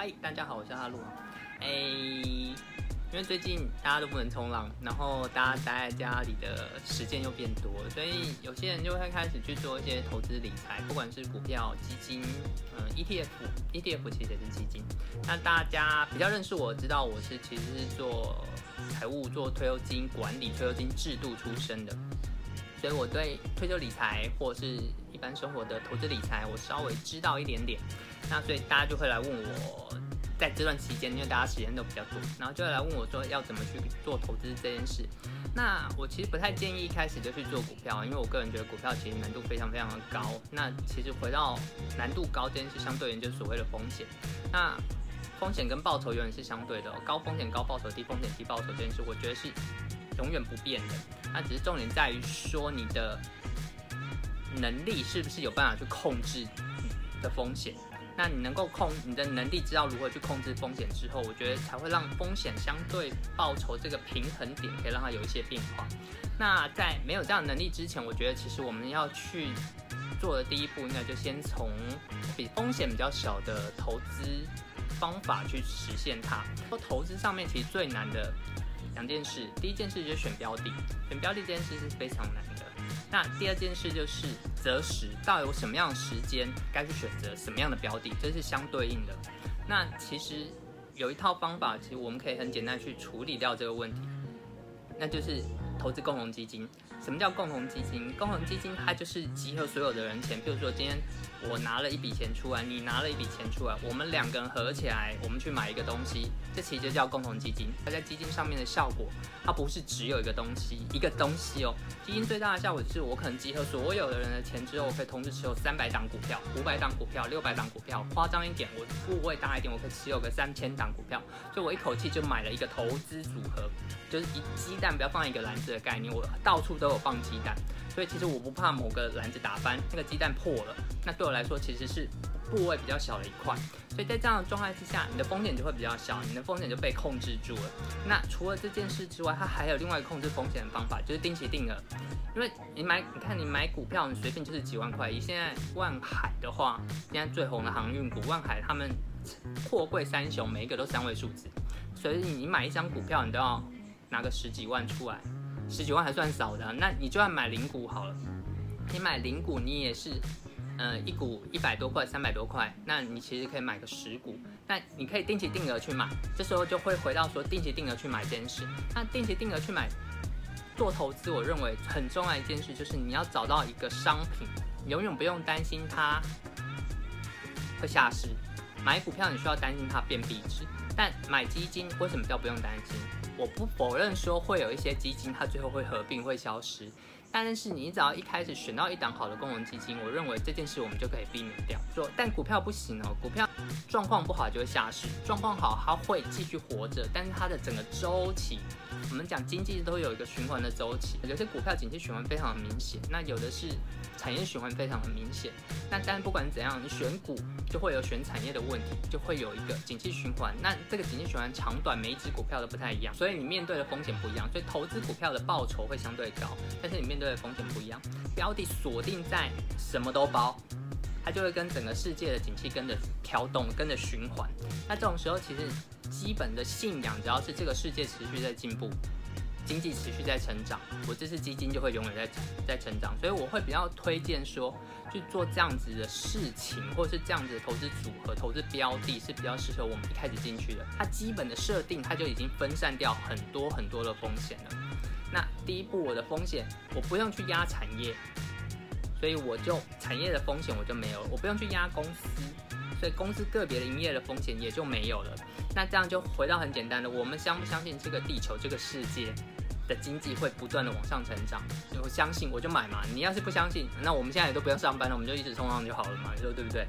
嗨，大家好，我是阿路。哎，因为最近大家都不能冲浪，然后大家待在家里的时间又变多，所以有些人就会开始去做一些投资理财，不管是股票、基金，嗯，ETF，ETF 其实也是基金。那大家比较认识我，知道我是其实是做财务、做退休金管理、退休金制度出身的，所以我对退休理财或是一般生活的投资理财，我稍微知道一点点。那所以大家就会来问我，在这段期间，因为大家时间都比较多，然后就会来问我说要怎么去做投资这件事。那我其实不太建议一开始就去做股票，因为我个人觉得股票其实难度非常非常的高。那其实回到难度高这件事，相对于就是所谓的风险。那风险跟报酬永远是相对的，高风险高报酬，低风险低报酬这件事，我觉得是永远不变的。那只是重点在于说你的能力是不是有办法去控制的风险。那你能够控你的能力，知道如何去控制风险之后，我觉得才会让风险相对报酬这个平衡点可以让它有一些变化。那在没有这样的能力之前，我觉得其实我们要去做的第一步，应该就先从比风险比较小的投资方法去实现它。说投资上面其实最难的两件事，第一件事就是选标的，选标的这件事是非常难的。那第二件事就是择时，到底有什么样的时间该去选择什么样的标的，这是相对应的。那其实有一套方法，其实我们可以很简单去处理掉这个问题，那就是投资共同基金。什么叫共同基金？共同基金它就是集合所有的人钱，比如说今天我拿了一笔钱出来，你拿了一笔钱出来，我们两个人合起来，我们去买一个东西，这其实就叫共同基金。它在基金上面的效果，它不是只有一个东西，一个东西哦。基金最大的效果就是我可能集合所有的人的钱之后，我可以同时持有三百档股票、五百档股票、六百档股票。夸张一点，我部位大一点，我可以持有个三千档股票，所以我一口气就买了一个投资组合，就是一鸡蛋不要放一个篮子的概念，我到处都。有放鸡蛋，所以其实我不怕某个篮子打翻，那个鸡蛋破了，那对我来说其实是部位比较小的一块，所以在这样的状态之下，你的风险就会比较小，你的风险就被控制住了。那除了这件事之外，它还有另外一个控制风险的方法，就是定期定额。因为你买，你看你买股票，你随便就是几万块。以现在万海的话，现在最红的航运股万海，他们货柜三雄每一个都三位数字，所以你买一张股票，你都要拿个十几万出来。十几万还算少的，那你就算买零股好了。你买零股，你也是，呃，一股一百多块、三百多块，那你其实可以买个十股。那你可以定期定额去买，这时候就会回到说定期定额去买这件事。那定期定额去买做投资，我认为很重要一件事就是你要找到一个商品，永远不用担心它会下市。买股票你需要担心它变币值，但买基金为什么叫不用担心？我不否认说会有一些基金，它最后会合并、会消失，但是你只要一开始选到一档好的共同基金，我认为这件事我们就可以避免掉。说，但股票不行哦，股票状况不好就会下市，状况好它会继续活着，但是它的整个周期，我们讲经济都有一个循环的周期，有些股票景气循环非常的明显，那有的是产业循环非常的明显。那但不管怎样，你选股就会有选产业的问题，就会有一个景气循环。那这个景气循环长短，每一只股票都不太一样，所以。所以你面对的风险不一样，所以投资股票的报酬会相对高，但是你面对的风险不一样。标的锁定在什么都包，它就会跟整个世界的景气跟着跳动，跟着循环。那这种时候，其实基本的信仰，只要是这个世界持续在进步，经济持续在成长，我这支基金就会永远在在成长。所以我会比较推荐说。去做这样子的事情，或是这样子的投资组合、投资标的，是比较适合我们一开始进去的。它基本的设定，它就已经分散掉很多很多的风险了。那第一步，我的风险我不用去压产业，所以我就产业的风险我就没有了。我不用去压公司，所以公司个别的营业的风险也就没有了。那这样就回到很简单的，我们相不相信这个地球、这个世界？的经济会不断的往上成长，我相信我就买嘛。你要是不相信，那我们现在也都不用上班了，我们就一直冲浪就好了嘛，你说对不对？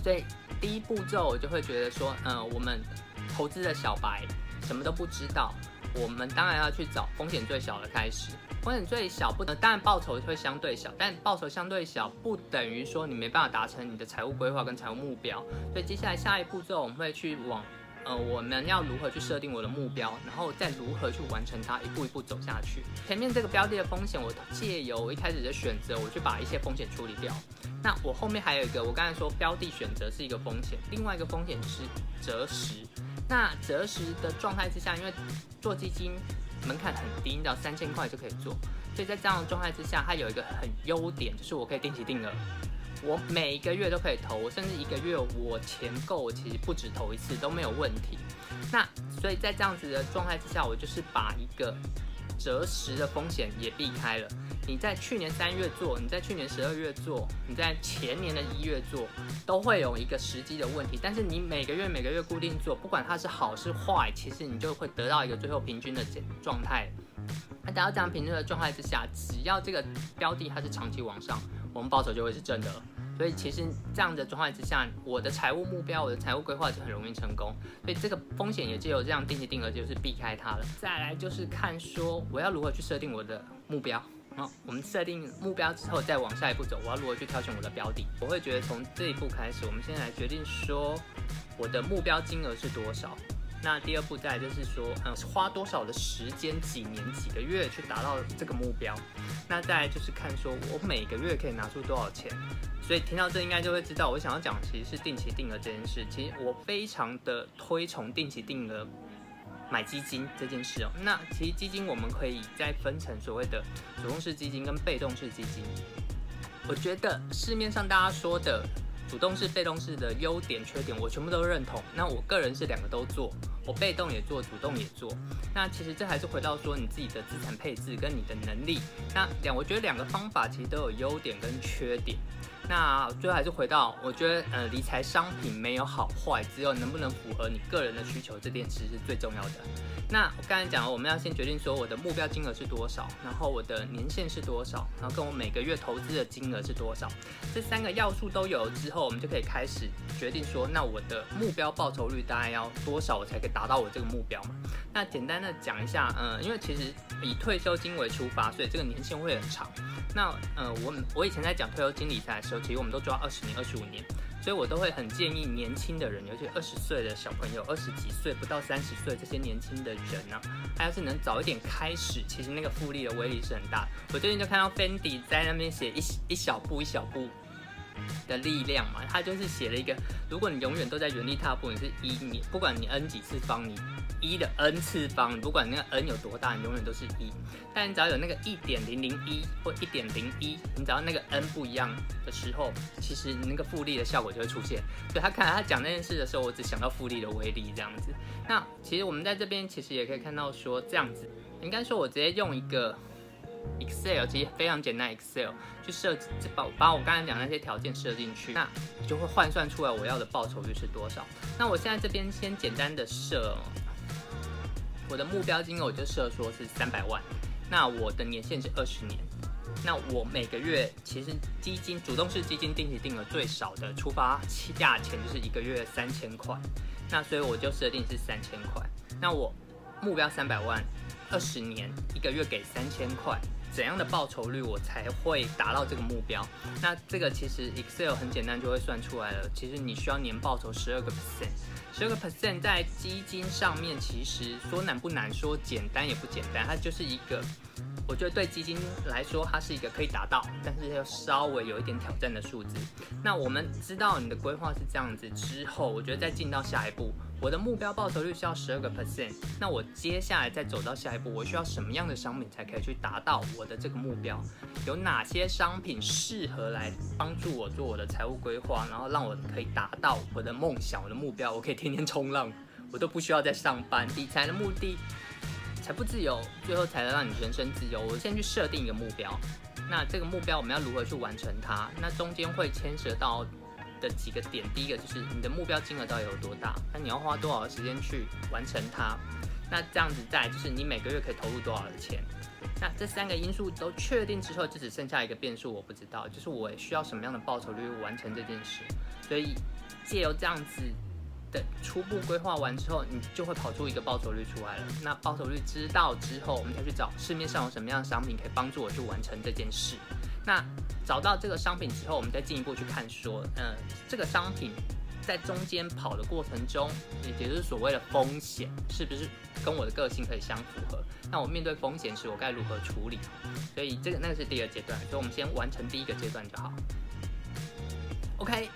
所以第一步骤我就会觉得说，嗯、我们投资的小白什么都不知道，我们当然要去找风险最小的开始。风险最小不能，当然报酬会相对小，但报酬相对小不等于说你没办法达成你的财务规划跟财务目标。所以接下来下一步骤我们会去往呃，我们要如何去设定我的目标，然后再如何去完成它，一步一步走下去。前面这个标的的风险，我借由一开始的选择，我去把一些风险处理掉。那我后面还有一个，我刚才说标的选择是一个风险，另外一个风险是择时。那择时的状态之下，因为做基金门槛很低，到三千块就可以做，所以在这样的状态之下，它有一个很优点，就是我可以定期定额。我每一个月都可以投，甚至一个月我钱够，其实不止投一次都没有问题。那所以在这样子的状态之下，我就是把一个择时的风险也避开了。你在去年三月做，你在去年十二月做，你在前年的一月做，都会有一个时机的问题。但是你每个月每个月固定做，不管它是好是坏，其实你就会得到一个最后平均的状态。那达到这样平均的状态之下，只要这个标的它是长期往上，我们报酬就会是正的。所以其实这样的状态之下，我的财务目标、我的财务规划就很容易成功。所以这个风险也只有这样定期定额，就是避开它了。再来就是看说我要如何去设定我的目标。好，我们设定目标之后，再往下一步走，我要如何去挑选我的标的？我会觉得从这一步开始，我们先来决定说我的目标金额是多少。那第二步再就是说，嗯，花多少的时间、几年、几个月去达到这个目标？那再就是看说我每个月可以拿出多少钱。所以听到这应该就会知道，我想要讲其实是定期定额这件事。其实我非常的推崇定期定额买基金这件事哦。那其实基金我们可以再分成所谓的主动式基金跟被动式基金。我觉得市面上大家说的。主动式、被动式的优点、缺点，我全部都认同。那我个人是两个都做，我被动也做，主动也做。那其实这还是回到说你自己的资产配置跟你的能力。那两，我觉得两个方法其实都有优点跟缺点。那最后还是回到，我觉得呃，理财商品没有好坏，只有能不能符合你个人的需求，这点其实是最重要的。那我刚才讲了，我们要先决定说我的目标金额是多少，然后我的年限是多少，然后跟我每个月投资的金额是多少，这三个要素都有之后，我们就可以开始决定说，那我的目标报酬率大概要多少，我才可以达到我这个目标嘛？那简单的讲一下，嗯，因为其实以退休金为出发，所以这个年限会很长。那呃，我们我以前在讲退休金理财的时候，其实我们都抓二十年、二十五年，所以我都会很建议年轻的人，尤其二十岁的小朋友、二十几岁不到三十岁这些年轻的人呢、他要是能早一点开始，其实那个复利的威力是很大。我最近就看到 Fendi 在那边写一一小步一小步的力量嘛，他就是写了一个，如果你永远都在原地踏步，你是一，你不管你 n 几次方你。一的 n 次方，不管那个 n 有多大，你永远都是一。但你只要有那个一点零零一或一点零一，你只要那个 n 不一样的时候，其实你那个复利的效果就会出现。所以他看他讲那件事的时候，我只想到复利的威力这样子。那其实我们在这边其实也可以看到说这样子，应该说我直接用一个 Excel，其实非常简单，Excel 去设置，把把我刚才讲那些条件设进去，那就会换算出来我要的报酬率是多少。那我现在这边先简单的设。我的目标金额我就设说是三百万，那我的年限是二十年，那我每个月其实基金主动式基金定期定额最少的出发价钱就是一个月三千块，那所以我就设定是三千块，那我目标三百万，二十年一个月给三千块，怎样的报酬率我才会达到这个目标？那这个其实 Excel 很简单就会算出来了，其实你需要年报酬十二个 percent。十二个 percent 在基金上面，其实说难不难，说简单也不简单，它就是一个，我觉得对基金来说，它是一个可以达到，但是要稍微有一点挑战的数字。那我们知道你的规划是这样子之后，我觉得再进到下一步。我的目标报酬率需要十二个 percent，那我接下来再走到下一步，我需要什么样的商品才可以去达到我的这个目标？有哪些商品适合来帮助我做我的财务规划，然后让我可以达到我的梦想、我的目标？我可以天天冲浪，我都不需要再上班。理财的目的，财富自由，最后才能让你人生自由。我先去设定一个目标，那这个目标我们要如何去完成它？那中间会牵涉到。的几个点，第一个就是你的目标金额到底有多大？那你要花多少时间去完成它？那这样子再就是你每个月可以投入多少的钱？那这三个因素都确定之后，就只剩下一个变数，我不知道，就是我需要什么样的报酬率完成这件事。所以借由这样子初步规划完之后你就会跑出一个报酬率出来了。那报酬率知道之后我们再去找市面上有什么样的商品可以帮助我去完成这件事。那找到这个商品之后我们再进一步去看说嗯这个商品在中间跑的过程中也就是所谓的风险是不是跟我的个性可以相符合？那我面对风险时我该如何处理？所以这个那个是第二阶段所以我们先完成第一个阶段就好。Ok